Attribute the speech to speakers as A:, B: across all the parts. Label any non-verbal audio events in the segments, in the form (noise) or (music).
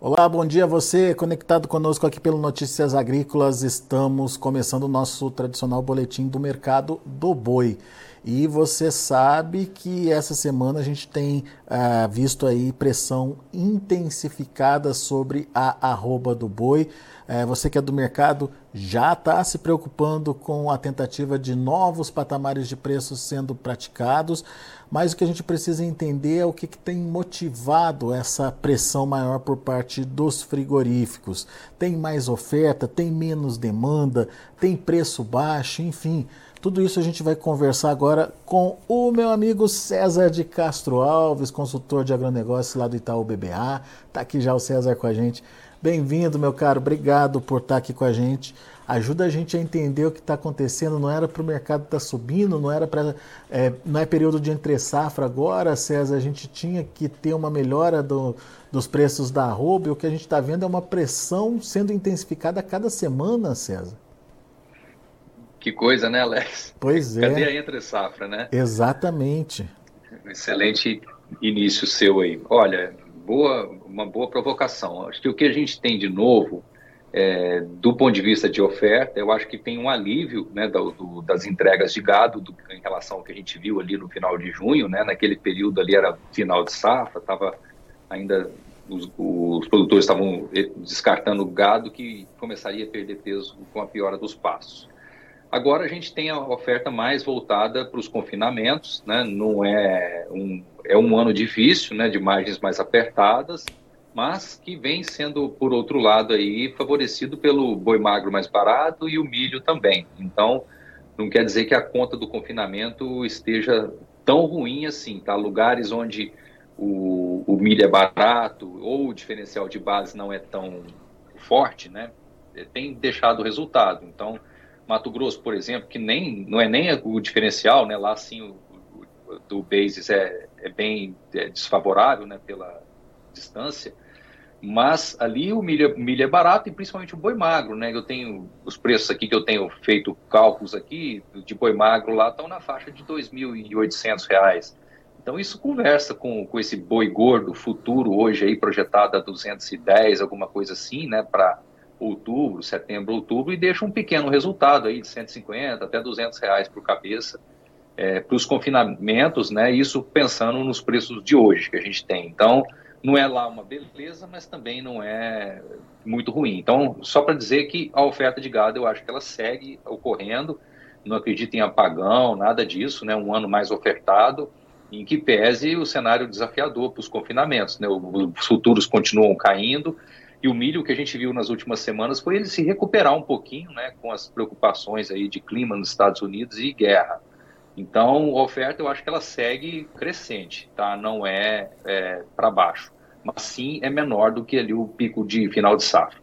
A: Olá, bom dia a você conectado conosco aqui pelo Notícias Agrícolas. Estamos começando o nosso tradicional boletim do mercado do boi. E você sabe que essa semana a gente tem ah, visto aí pressão intensificada sobre a arroba do boi. É, você que é do mercado já está se preocupando com a tentativa de novos patamares de preços sendo praticados, mas o que a gente precisa entender é o que, que tem motivado essa pressão maior por parte dos frigoríficos. Tem mais oferta, tem menos demanda, tem preço baixo, enfim. Tudo isso a gente vai conversar agora com o meu amigo César de Castro Alves, consultor de agronegócio lá do Itaú BBA. Está aqui já o César com a gente. Bem-vindo, meu caro. Obrigado por estar aqui com a gente. Ajuda a gente a entender o que está acontecendo. Não era para o mercado estar tá subindo, não era para. É, não é período de entre safra agora, César. A gente tinha que ter uma melhora do, dos preços da arroba e o que a gente está vendo é uma pressão sendo intensificada a cada semana, César.
B: Que coisa, né, Alex?
A: Pois é.
B: Cadê a entre safra, né?
A: Exatamente.
B: Excelente início seu aí. Olha, boa, uma boa provocação. Acho que o que a gente tem de novo, é, do ponto de vista de oferta, eu acho que tem um alívio né, do, do, das entregas de gado do, em relação ao que a gente viu ali no final de junho, né, naquele período ali era final de safra, estava ainda os, os, produtores estavam descartando gado que começaria a perder peso com a piora dos pastos. Agora a gente tem a oferta mais voltada para os confinamentos, né? não é um, é um ano difícil, né? de margens mais apertadas, mas que vem sendo, por outro lado, aí, favorecido pelo boi magro mais barato e o milho também. Então, não quer dizer que a conta do confinamento esteja tão ruim assim, tá? Lugares onde o, o milho é barato ou o diferencial de base não é tão forte, né? Tem deixado resultado. Então, Mato Grosso, por exemplo, que nem não é nem o diferencial, né? Lá sim o, o do basis é, é bem é desfavorável, né? Pela distância, mas ali o milho, milho é barato e principalmente o boi magro, né? Eu tenho os preços aqui que eu tenho feito cálculos aqui de boi magro lá estão na faixa de R$ 2.800. Então isso conversa com, com esse boi gordo futuro hoje aí projetado a 210, alguma coisa assim, né? Para outubro, setembro, outubro, e deixa um pequeno resultado aí de 150 até 200 reais por cabeça é, para os confinamentos, né? Isso pensando nos preços de hoje que a gente tem. Então, não é lá uma beleza, mas também não é muito ruim. Então, só para dizer que a oferta de gado, eu acho que ela segue ocorrendo, não acredito em apagão, nada disso, né? Um ano mais ofertado, em que pese o cenário desafiador para os confinamentos, né? Os futuros continuam caindo, e o milho que a gente viu nas últimas semanas foi ele se recuperar um pouquinho, né, com as preocupações aí de clima nos Estados Unidos e guerra. Então, a oferta eu acho que ela segue crescente, tá? Não é, é para baixo, mas sim é menor do que ali o pico de final de safra.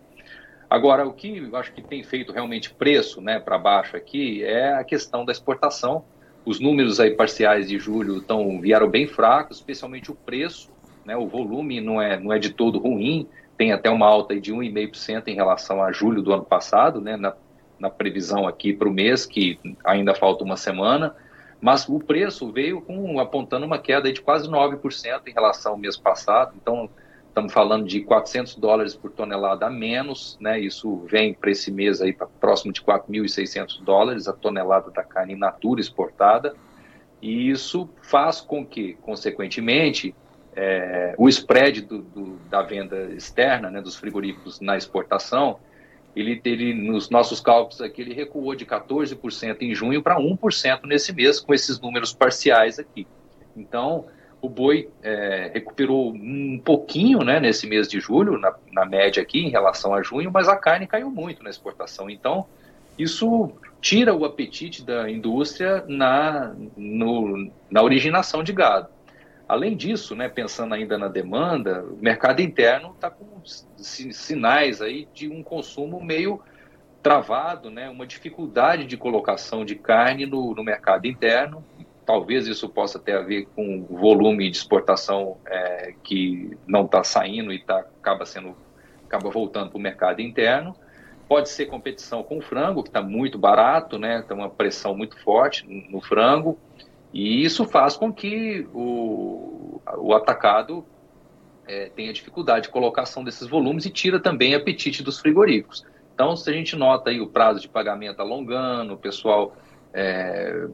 B: Agora, o que eu acho que tem feito realmente preço, né, para baixo aqui é a questão da exportação. Os números aí parciais de julho tão, vieram bem fracos, especialmente o preço, né? O volume não é não é de todo ruim tem até uma alta de 1,5% em relação a julho do ano passado, né, na, na previsão aqui para o mês, que ainda falta uma semana, mas o preço veio com, apontando uma queda de quase 9% em relação ao mês passado, então estamos falando de 400 dólares por tonelada a menos, né, isso vem para esse mês aí para próximo de 4.600 dólares a tonelada da carne in natura exportada, e isso faz com que, consequentemente, é, o spread do, do, da venda externa, né, dos frigoríficos na exportação, ele, ele, nos nossos cálculos aqui, ele recuou de 14% em junho para 1% nesse mês, com esses números parciais aqui. Então, o boi é, recuperou um pouquinho né, nesse mês de julho, na, na, média aqui, em relação a junho, mas a carne caiu muito na exportação. Então, isso tira o apetite da indústria na, no, na originação de gado. Além disso, né, pensando ainda na demanda, o mercado interno está com sinais aí de um consumo meio travado, né, uma dificuldade de colocação de carne no, no mercado interno. Talvez isso possa ter a ver com o volume de exportação é, que não está saindo e tá, acaba sendo acaba voltando para o mercado interno. Pode ser competição com o frango, que está muito barato, né? Tem uma pressão muito forte no frango. E isso faz com que o, o atacado é, tem a dificuldade de colocação desses volumes e tira também apetite dos frigoríficos. Então, se a gente nota aí o prazo de pagamento alongando, o pessoal é,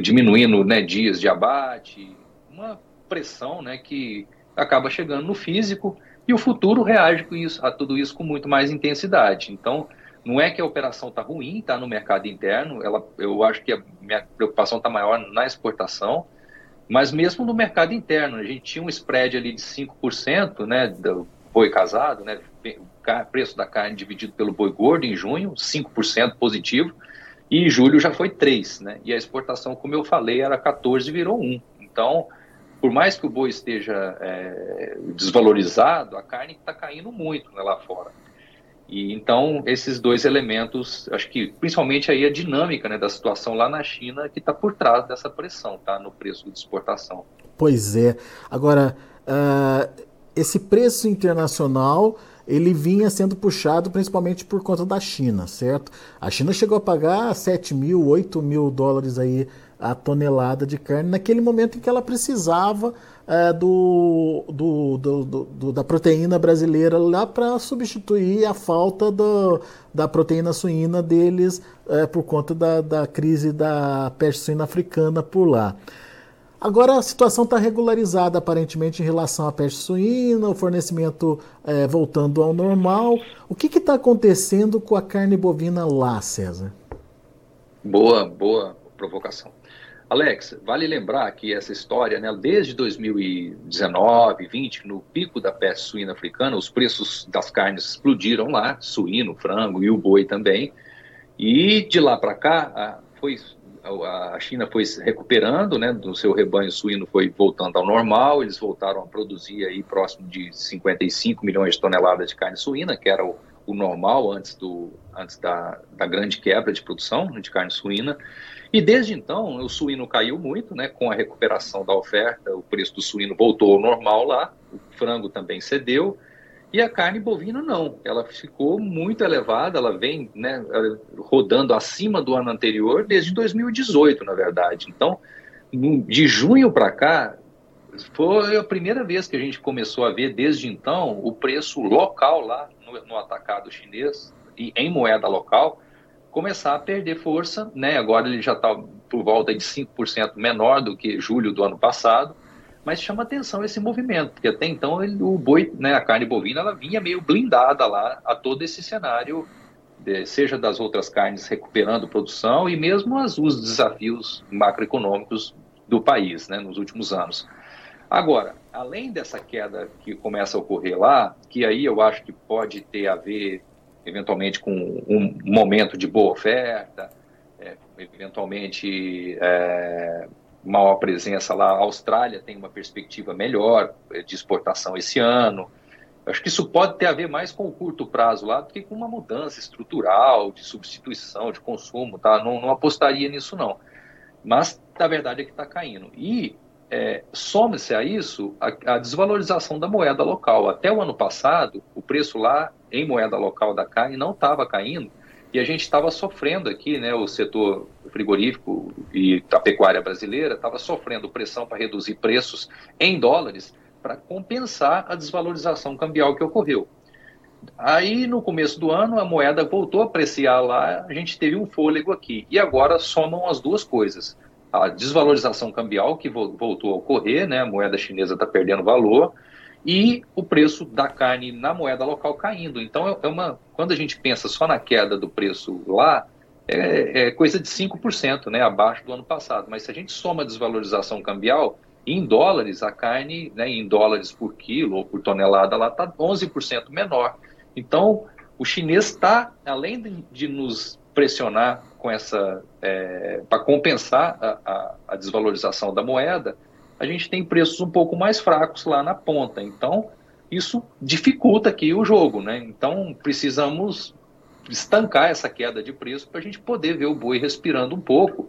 B: diminuindo né, dias de abate, uma pressão né, que acaba chegando no físico e o futuro reage com isso, a tudo isso com muito mais intensidade. Então, não é que a operação está ruim, está no mercado interno, ela, eu acho que a minha preocupação está maior na exportação, mas mesmo no mercado interno, a gente tinha um spread ali de 5%, né, do boi casado, né, preço da carne dividido pelo boi gordo em junho, 5% positivo, e em julho já foi 3%, né, e a exportação, como eu falei, era 14% virou 1%. Então, por mais que o boi esteja é, desvalorizado, a carne está caindo muito né, lá fora. E então esses dois elementos, acho que principalmente aí a dinâmica né, da situação lá na China que está por trás dessa pressão, tá, no preço de exportação.
A: Pois é. Agora uh, esse preço internacional ele vinha sendo puxado principalmente por conta da China, certo? A China chegou a pagar 7 mil, 8 mil dólares aí a tonelada de carne naquele momento em que ela precisava é, do, do, do, do, da proteína brasileira lá para substituir a falta do, da proteína suína deles é, por conta da, da crise da peste suína africana por lá. Agora a situação está regularizada aparentemente em relação à peste suína, o fornecimento é, voltando ao normal. O que está acontecendo com a carne bovina lá, César?
B: Boa, boa provocação. Alex, vale lembrar que essa história, né, desde 2019, 20, no pico da peste suína africana, os preços das carnes explodiram lá, suíno, frango e o boi também. E de lá para cá, a, foi, a China foi se recuperando, né, do seu rebanho suíno foi voltando ao normal, eles voltaram a produzir aí próximo de 55 milhões de toneladas de carne suína, que era o, o normal antes, do, antes da, da grande quebra de produção de carne suína. E desde então, o suíno caiu muito, né? Com a recuperação da oferta, o preço do suíno voltou ao normal lá, o frango também cedeu, e a carne bovina não, ela ficou muito elevada, ela vem né, rodando acima do ano anterior desde 2018, na verdade. Então, de junho para cá, foi a primeira vez que a gente começou a ver, desde então, o preço local lá no, no atacado chinês, e em moeda local, começar a perder força, né? Agora ele já está por volta de 5% menor do que julho do ano passado, mas chama atenção esse movimento, porque até então ele, o boi, né, a carne bovina, ela vinha meio blindada lá a todo esse cenário, de, seja das outras carnes recuperando produção e mesmo as, os desafios macroeconômicos do país, né, nos últimos anos. Agora, além dessa queda que começa a ocorrer lá, que aí eu acho que pode ter a ver eventualmente com um momento de boa oferta, é, eventualmente é, maior presença lá. A Austrália tem uma perspectiva melhor é, de exportação esse ano. Acho que isso pode ter a ver mais com o curto prazo lá do que com uma mudança estrutural de substituição de consumo, tá? Não, não apostaria nisso não. Mas a verdade é que está caindo. E é, some-se a isso a, a, desvalorização da moeda local. Até o ano passado, o preço lá em moeda local da carne não estava caindo e a gente estava sofrendo aqui, né, o setor frigorífico e a pecuária brasileira estava sofrendo pressão para reduzir preços em dólares para compensar a desvalorização cambial que ocorreu. Aí, no começo do ano, a moeda voltou a apreciar lá, a gente teve um fôlego aqui. E agora somam as duas coisas a desvalorização cambial que voltou a ocorrer, né? A moeda chinesa está perdendo valor e o preço da carne na moeda local caindo. Então, é, uma, quando a gente pensa só na queda do preço lá, é, é coisa de 5%, né, abaixo do ano passado. Mas se a gente soma a desvalorização cambial, em dólares, a carne, né, em dólares por quilo ou por tonelada, lá está 11% menor. Então, o chinês está, além de, de nos pressionar com essa é, para compensar a, a, a, desvalorização da moeda, a gente tem preços um pouco mais fracos lá na ponta. Então, isso dificulta aqui o jogo, né? Então, precisamos estancar essa queda de preço para a gente poder ver o boi respirando um pouco,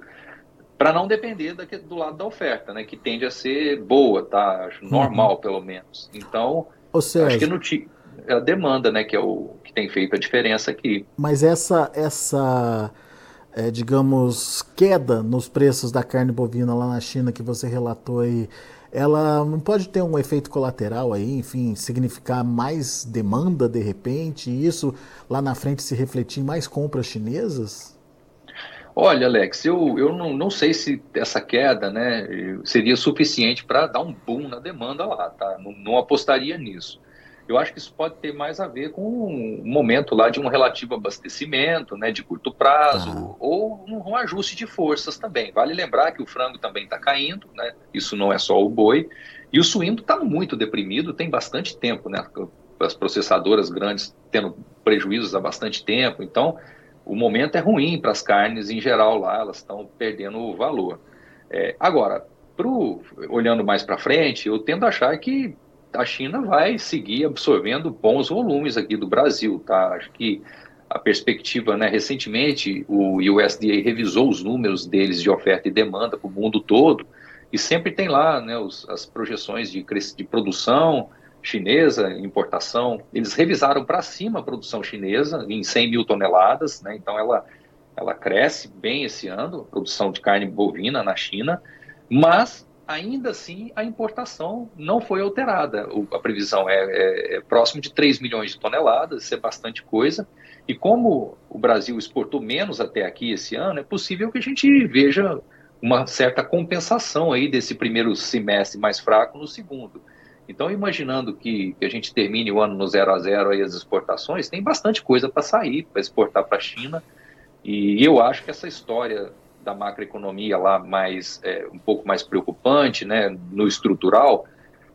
B: para não depender daqui, do lado da oferta, né? Que tende a ser boa, tá? Normal, uhum. pelo menos. Então, seja, acho que no a demanda, né? Que é o que tem feito a diferença aqui.
A: Mas essa essa é, digamos, queda nos preços da carne bovina lá na China que você relatou aí, ela não pode ter um efeito colateral aí, enfim, significar mais demanda de repente, e isso lá na frente se refletir em mais compras chinesas?
B: Olha, Alex, eu, eu não, não sei se essa queda né, seria suficiente para dar um boom na demanda lá, tá? Não, não, apostaria nisso. Eu acho que isso pode ter mais a ver com um momento lá de um relativo abastecimento, né, de curto prazo, ah. ou um, um, ajuste de forças também. Vale lembrar que o frango também está caindo, né? Isso não é só o boi. E o suíno está muito deprimido, tem bastante tempo, né? As processadoras grandes tendo prejuízos há bastante tempo. Então, o momento é ruim para as carnes em geral lá, elas estão perdendo o valor. É, agora, pro, olhando mais para frente, eu tendo a achar que a China vai seguir absorvendo bons volumes aqui do Brasil, tá? Acho que a perspectiva, né, recentemente o USDA revisou os números deles de oferta e demanda para o mundo todo e sempre tem lá, né, os, as projeções de, de produção, chinesa, importação, eles revisaram para cima a produção chinesa em 100 mil toneladas, né? então ela, ela cresce bem esse ano, a produção de carne bovina na China, mas ainda assim a importação não foi alterada. O, a previsão é, é, é, próximo de 3 milhões de toneladas, isso é bastante coisa. E como o Brasil exportou menos até aqui esse ano, é possível que a gente veja uma certa compensação aí desse primeiro semestre mais fraco no segundo. Então, imaginando que, que, a gente termine o ano no zero a zero aí as exportações, tem bastante coisa para sair, para exportar para a China. E eu acho que essa história da macroeconomia lá mais é, um pouco mais preocupante, né, no estrutural,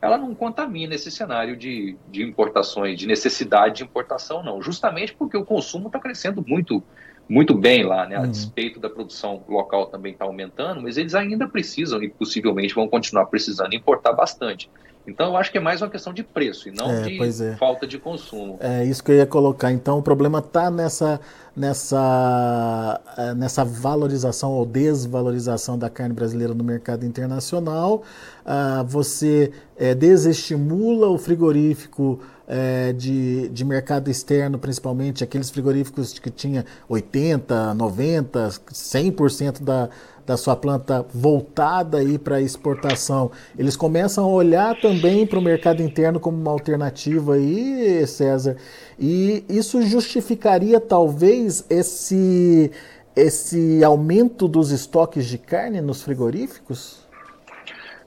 B: ela não contamina esse cenário de, de importações, de necessidade de importação, não. Justamente porque o consumo está crescendo muito muito bem lá, né? A uhum. despeito da produção local também está aumentando, mas eles ainda precisam e possivelmente vão continuar precisando importar bastante. Então, eu acho que é mais uma questão de preço e não é, de é. falta de consumo.
A: É isso que eu ia colocar. Então, o problema está nessa, nessa, é, nessa valorização ou desvalorização da carne brasileira no mercado internacional. Ah, você é, desestimula o frigorífico é, de, de mercado externo, principalmente aqueles frigoríficos que tinha 80, 90, 100% da da sua planta voltada aí para exportação, eles começam a olhar também para o mercado interno como uma alternativa aí, César, e isso justificaria talvez esse esse aumento dos estoques de carne nos frigoríficos?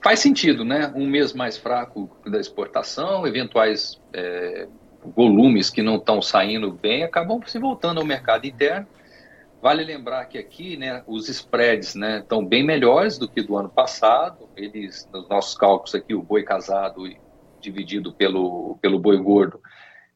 B: Faz sentido, né? Um mês mais fraco da exportação, eventuais é, volumes que não estão saindo bem acabam se voltando ao mercado interno Vale lembrar que aqui, né, os spreads, né, estão bem melhores do que do ano passado. Eles, nos nossos cálculos aqui, o boi casado dividido pelo, pelo boi gordo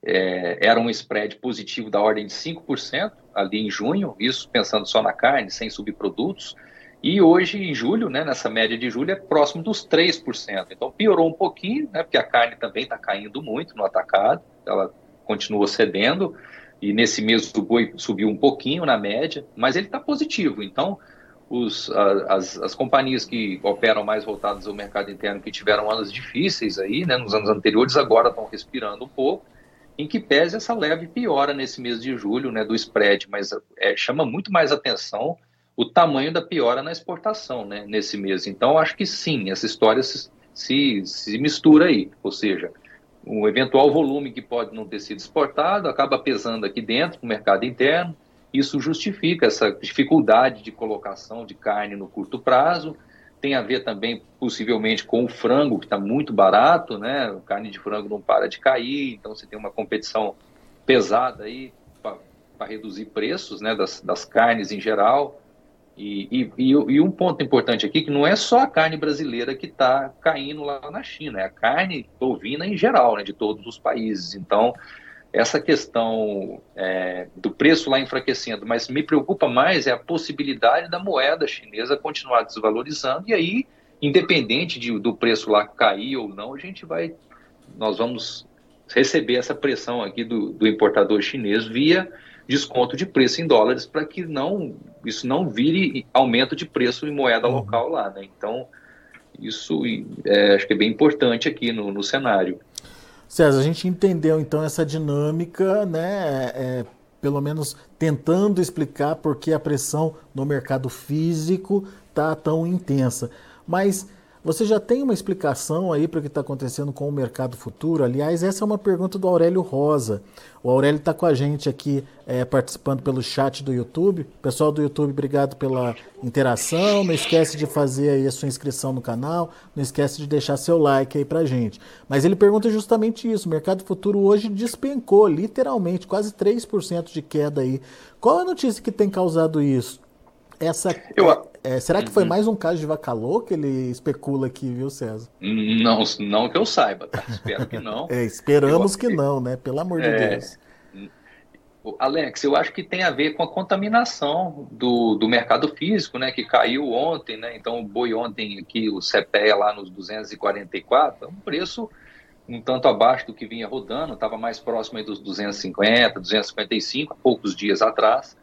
B: é, era um spread positivo da ordem de 5% ali em junho, isso pensando só na carne, sem subprodutos. E hoje, em julho, né, nessa média de julho, é próximo dos 3%. Então piorou um pouquinho, né, porque a carne também está caindo muito no atacado, ela continua cedendo e nesse mês o boi subiu um pouquinho na média, mas ele está positivo. Então, os, as, as companhias que operam mais voltadas ao mercado interno, que tiveram anos difíceis aí, né, nos anos anteriores, agora estão respirando um pouco, em que pese essa leve piora nesse mês de julho né, do spread, mas é, chama muito mais atenção o tamanho da piora na exportação né, nesse mês. Então, acho que sim, essa história se, se, se mistura aí, ou seja, um eventual volume que pode não ter sido exportado acaba pesando aqui dentro, no mercado interno. Isso justifica essa dificuldade de colocação de carne no curto prazo. Tem a ver também, possivelmente, com o frango, que está muito barato, né? A carne de frango não para de cair, então você tem uma competição pesada aí para reduzir preços né, das, das carnes em geral. E, e, e, um ponto importante aqui que não é só a carne brasileira que está caindo lá na China, é a carne bovina em geral, né, de todos os países. Então, essa questão é, do preço lá enfraquecendo, mas me preocupa mais é a possibilidade da moeda chinesa continuar desvalorizando e aí, independente de, do preço lá cair ou não, a gente vai, nós vamos receber essa pressão aqui do, do importador chinês via desconto de preço em dólares para que não isso não vire aumento de preço em moeda uhum. local lá, né? Então isso é, acho que é bem importante aqui no, no cenário.
A: César, a gente entendeu então essa dinâmica, né? É, pelo menos tentando explicar por que a pressão no mercado físico está tão intensa. Mas você já tem uma explicação aí para o que está acontecendo com o mercado futuro? Aliás, essa é uma pergunta do Aurélio Rosa. O Aurélio está com a gente aqui é, participando pelo chat do YouTube. Pessoal do YouTube, obrigado pela interação. Não esquece de fazer aí a sua inscrição no canal. Não esquece de deixar seu like aí para gente. Mas ele pergunta justamente isso. O mercado futuro hoje despencou, literalmente, quase 3% de queda aí. Qual a notícia que tem causado isso? Essa, eu, é, será que foi uhum. mais um caso de vacalô que ele especula aqui, viu, César?
B: Não, não que eu saiba, tá? Espero que não. (laughs)
A: é, esperamos eu, que não, né? Pelo amor de é, Deus.
B: Alex, eu acho que tem a ver com a contaminação do, do mercado físico, né? Que caiu ontem, né? Então o boi ontem aqui, o CPE lá nos 244, é um preço um tanto abaixo do que vinha rodando, estava mais próximo aí dos 250, 255, há poucos dias atrás.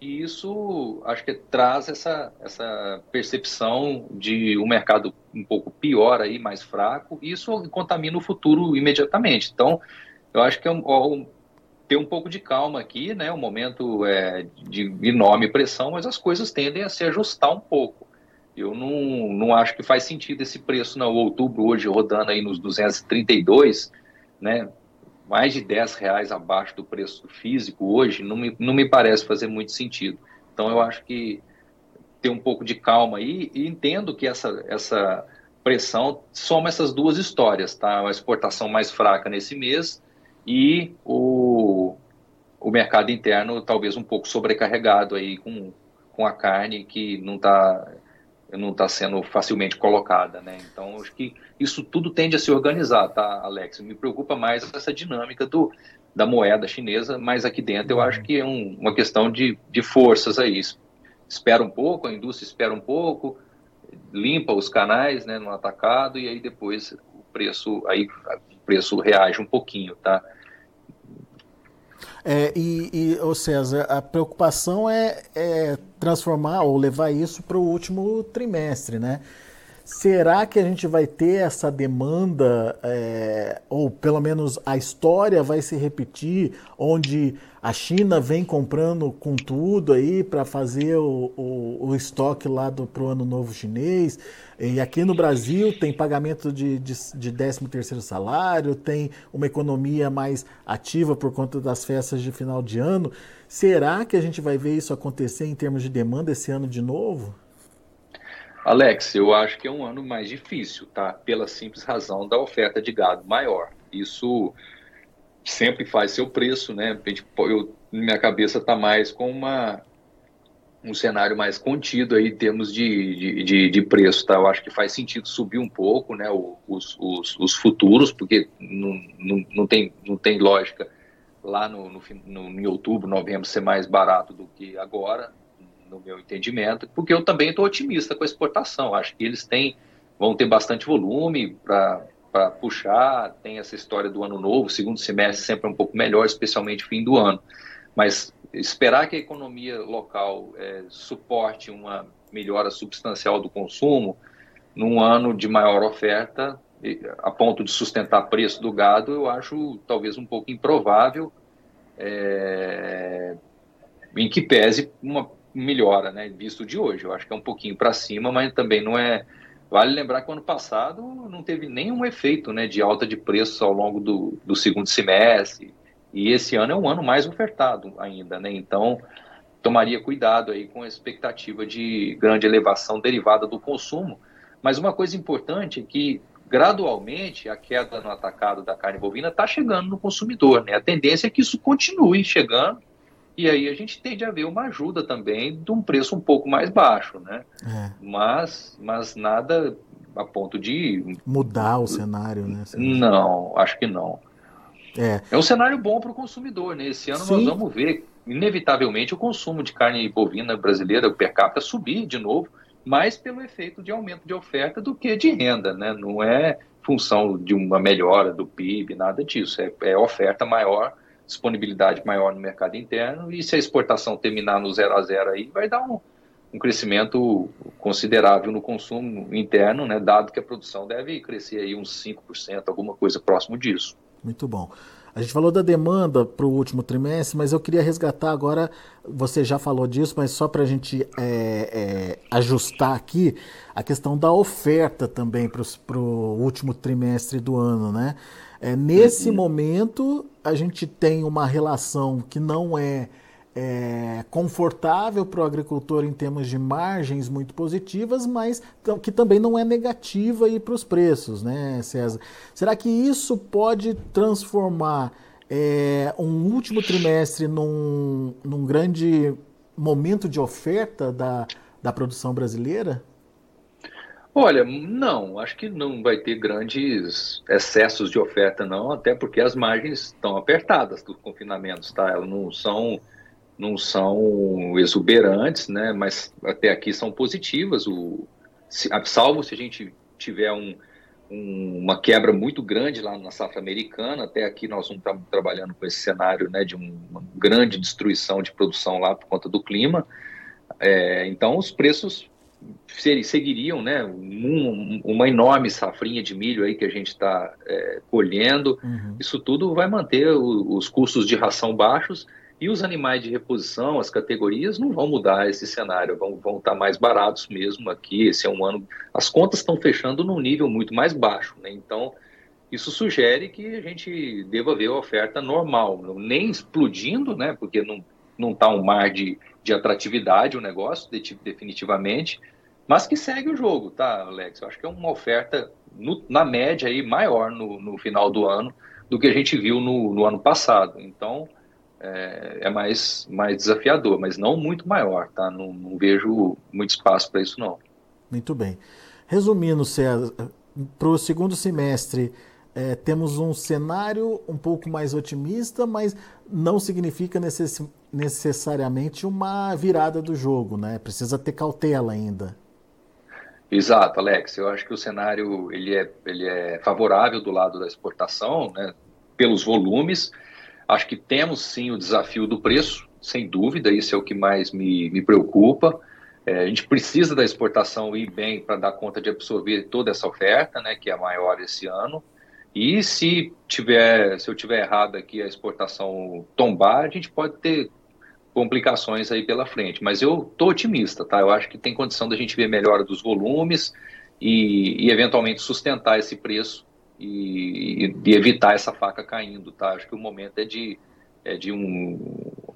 B: E isso acho que traz essa, essa percepção de um mercado um pouco pior aí, mais fraco, e isso contamina o futuro imediatamente. Então, eu acho que é um, ter um pouco de calma aqui, né? Um momento é, de enorme pressão, mas as coisas tendem a se ajustar um pouco. Eu não, não acho que faz sentido esse preço no outubro hoje rodando aí nos 232, né? Mais de 10 reais abaixo do preço físico hoje não me, não me parece fazer muito sentido. Então eu acho que ter um pouco de calma aí e entendo que essa, essa pressão soma essas duas histórias, tá? A exportação mais fraca nesse mês e o, o mercado interno talvez um pouco sobrecarregado aí com, com a carne que não está não está sendo facilmente colocada, né? Então, acho que isso tudo tende a se organizar, tá, Alex? Me preocupa mais essa dinâmica do, da moeda chinesa, mas aqui dentro eu acho que é um, uma questão de, de forças aí. Espera um pouco, a indústria espera um pouco, limpa os canais, né, no atacado e aí depois o preço aí o preço reage um pouquinho, tá?
A: É, e, e, ô César, a preocupação é, é transformar ou levar isso para o último trimestre, né? Será que a gente vai ter essa demanda, é, ou pelo menos a história vai se repetir, onde a China vem comprando com tudo aí para fazer o, o, o, estoque lá para o ano novo chinês? E aqui no Brasil tem pagamento de, de, de 13 terceiro salário, tem uma economia mais ativa por conta das festas de final de ano. Será que a gente vai ver isso acontecer em termos de demanda esse ano de novo?
B: Alex, eu acho que é um ano mais difícil, tá? Pela simples razão da oferta de gado maior. Isso sempre faz seu preço, né? Eu, minha cabeça está mais com uma, um cenário mais contido aí em termos de, de, de, preço, tá? Eu acho que faz sentido subir um pouco, né? Os, os, os futuros, porque não, não, não, tem, não tem lógica lá no, no, no, em outubro, novembro ser mais barato do que agora no meu entendimento, porque eu também estou otimista com a exportação. Acho que eles têm, vão ter bastante volume para puxar, tem essa história do ano novo, segundo semestre sempre é um pouco melhor, especialmente fim do ano. Mas esperar que a economia local é, suporte uma melhora substancial do consumo num ano de maior oferta, a ponto de sustentar preço do gado, eu acho talvez um pouco improvável, é, em que pese uma melhora, né, visto de hoje. Eu acho que é um pouquinho para cima, mas também não é. Vale lembrar que ano passado não teve nenhum efeito né, de alta de preços ao longo do, do segundo semestre, e esse ano é um ano mais ofertado ainda, né? Então, tomaria cuidado aí com a expectativa de grande elevação derivada do consumo. Mas uma coisa importante é que, gradualmente, a queda no atacado da carne bovina está chegando no consumidor, né? A tendência é que isso continue chegando e aí a gente tende a ver uma ajuda também de um preço um pouco mais baixo, né? É. Mas, mas nada a ponto de
A: mudar o cenário, né?
B: Não, acho que não. É, é um cenário bom para o consumidor, né? Esse ano Sim. nós vamos ver, inevitavelmente, o consumo de carne bovina brasileira, o per capita, subir de novo, mais pelo efeito de aumento de oferta do que de renda, né? Não é função de uma melhora do PIB, nada disso. É, é oferta maior disponibilidade maior no mercado interno e se a exportação terminar no zero a zero aí, vai dar um, um crescimento considerável no consumo interno, né, dado que a produção deve crescer aí uns 5%, alguma coisa próximo disso.
A: Muito bom. A gente falou da demanda para o último trimestre, mas eu queria resgatar agora, você já falou disso, mas só para a gente é, é, ajustar aqui, a questão da oferta também para o último trimestre do ano. Né? É, nesse uhum. momento, a gente tem uma relação que não é é, confortável para o agricultor em termos de margens muito positivas, mas que também não é negativa para os preços, né, César? Será que isso pode transformar é, um último trimestre num, num grande momento de oferta da, da produção brasileira?
B: Olha, não, acho que não vai ter grandes excessos de oferta, não, até porque as margens estão apertadas dos confinamentos, tá? Elas não são não são exuberantes, né, mas até aqui são positivas. O, se, salvo se a gente tiver um, um, uma quebra muito grande lá na safra americana, até aqui nós não estamos trabalhando com esse cenário né, de um, uma grande destruição de produção lá por conta do clima. É, então os preços seguiriam, né, um, uma enorme safrinha de milho aí que a gente está é, colhendo. Uhum. Isso tudo vai manter o, os custos de ração baixos e os animais de reposição, as categorias, não vão mudar esse cenário, vão, vão estar mais baratos mesmo aqui. Esse é um ano. As contas estão fechando num nível muito mais baixo, né? Então, isso sugere que a gente deva ver a oferta normal, nem explodindo, né? Porque não não está um mar de, de atratividade o negócio, de, definitivamente, mas que segue o jogo, tá, Alex? Eu acho que é uma oferta no, na média aí maior no, no final do ano do que a gente viu no, no ano passado. Então, é, é, mais, mais desafiador, mas não muito maior, tá? Não, não vejo muito espaço para isso, não.
A: Muito bem. Resumindo, César, para o segundo semestre, é, temos um cenário um pouco mais otimista, mas não significa necess, necessariamente uma virada do jogo, né? Precisa ter cautela ainda.
B: Exato, Alex. Eu acho que o cenário ele é, ele é favorável do lado da exportação, né? Pelos volumes, Acho que temos sim o desafio do preço, sem dúvida, isso é o que mais me, me preocupa. É, a gente precisa da exportação ir bem para dar conta de absorver toda essa oferta, né, que é maior esse ano. E se tiver, se eu tiver errado aqui a exportação tombar, a gente pode ter complicações aí pela frente. Mas eu tô otimista, tá? Eu acho que tem condição da gente ver melhora dos volumes e, e eventualmente sustentar esse preço e, e, evitar essa faca caindo, tá? Acho que o momento é de, é de um,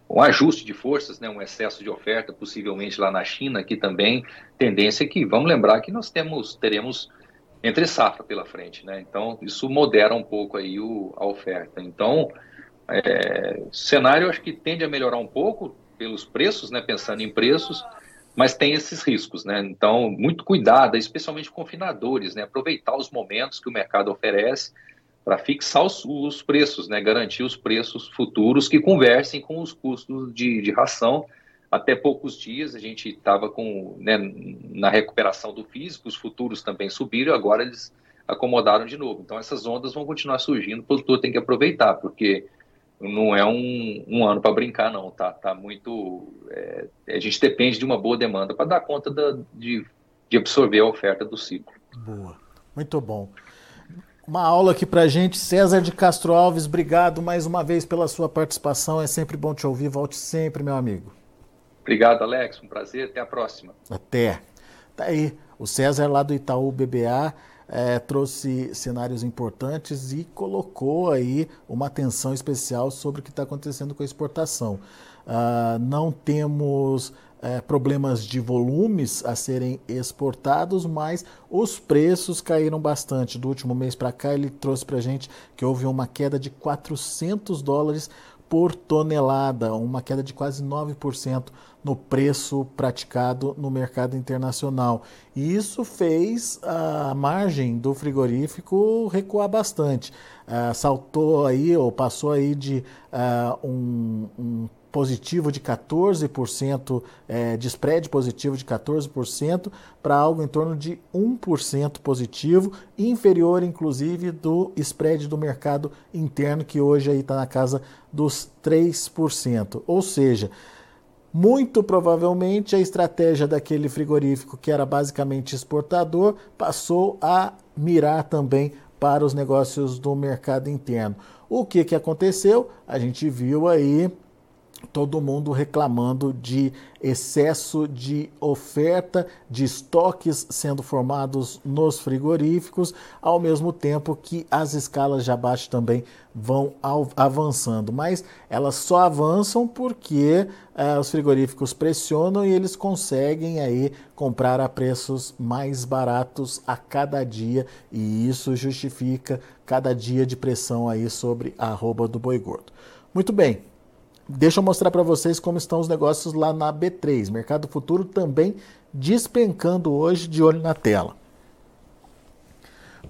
B: um ajuste de forças, né? um excesso de oferta, possivelmente lá na China, aqui também, tendência que, vamos lembrar que nós temos, teremos entre safra pela frente, né? Então, isso modera um pouco aí o, a oferta. Então, é, cenário acho que tende a melhorar um pouco pelos preços, né? Pensando em preços, mas tem esses riscos, né? Então, muito cuidado, especialmente confinadores, né? Aproveitar os momentos que o mercado oferece para fixar os, os, preços, né? Garantir os preços futuros que conversem com os custos de, de ração. Até poucos dias a gente estava com né, na recuperação do físico, os futuros também subiram, agora eles acomodaram de novo. Então essas ondas vão continuar surgindo, o produtor tem que aproveitar, porque não é um, um ano para brincar, não. Tá, tá muito. É, a gente depende de uma boa demanda para dar conta da, de, de absorver a oferta do ciclo.
A: Boa, muito bom. Uma aula aqui para gente. César de Castro Alves, obrigado mais uma vez pela sua participação. É sempre bom te ouvir. Volte sempre, meu amigo.
B: Obrigado, Alex. Um prazer. Até a próxima.
A: Até. Tá aí, o César lá do Itaú BBA é, trouxe cenários importantes e colocou aí uma atenção especial sobre o que está acontecendo com a exportação. Uh, não temos é, problemas de volumes a serem exportados, mas os preços caíram bastante. Do último mês para cá, ele trouxe para a gente que houve uma queda de 400 dólares por tonelada, uma queda de quase 9% no preço praticado no mercado internacional. E isso fez a margem do frigorífico recuar bastante. Uh, saltou aí, ou passou aí de uh, um, um positivo de 14%, é, de spread positivo de 14%, para algo em torno de 1% positivo, inferior inclusive do spread do mercado interno, que hoje está na casa dos 3%. Ou seja, muito provavelmente a estratégia daquele frigorífico que era basicamente exportador passou a mirar também para os negócios do mercado interno. O que, que aconteceu? A gente viu aí todo mundo reclamando de excesso de oferta, de estoques sendo formados nos frigoríficos, ao mesmo tempo que as escalas de abaixo também vão avançando. Mas elas só avançam porque eh, os frigoríficos pressionam e eles conseguem aí comprar a preços mais baratos a cada dia e isso justifica cada dia de pressão aí sobre a arroba do boi gordo. Muito bem, Deixa eu mostrar para vocês como estão os negócios lá na B3. Mercado Futuro também despencando hoje de olho na tela.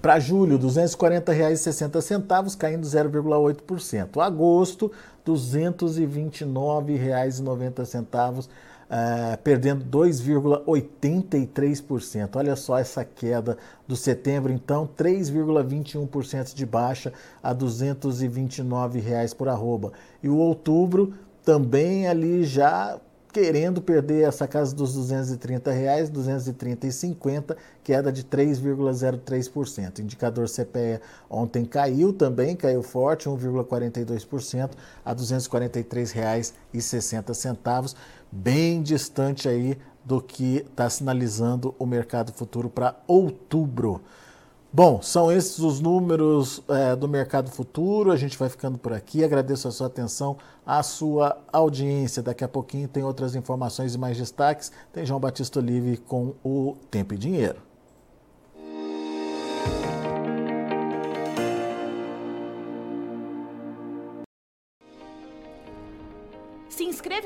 A: Para julho, R$ 240,60, caindo 0,8%. Agosto, R$ 229,90, uh, perdendo 2,83%. Olha só essa queda do setembro, então, 3,21% de baixa a 229 reais por arroba. E o outubro também ali já querendo perder essa casa dos 230 reais, 230,50, queda de 3,03%. Indicador CPE ontem caiu também, caiu forte, 1,42% a R$ 243,60, bem distante aí do que está sinalizando o mercado futuro para outubro. Bom, são esses os números é, do mercado futuro. A gente vai ficando por aqui. Agradeço a sua atenção, a sua audiência. Daqui a pouquinho tem outras informações e mais destaques. Tem João Batista Olive com o Tempo e Dinheiro.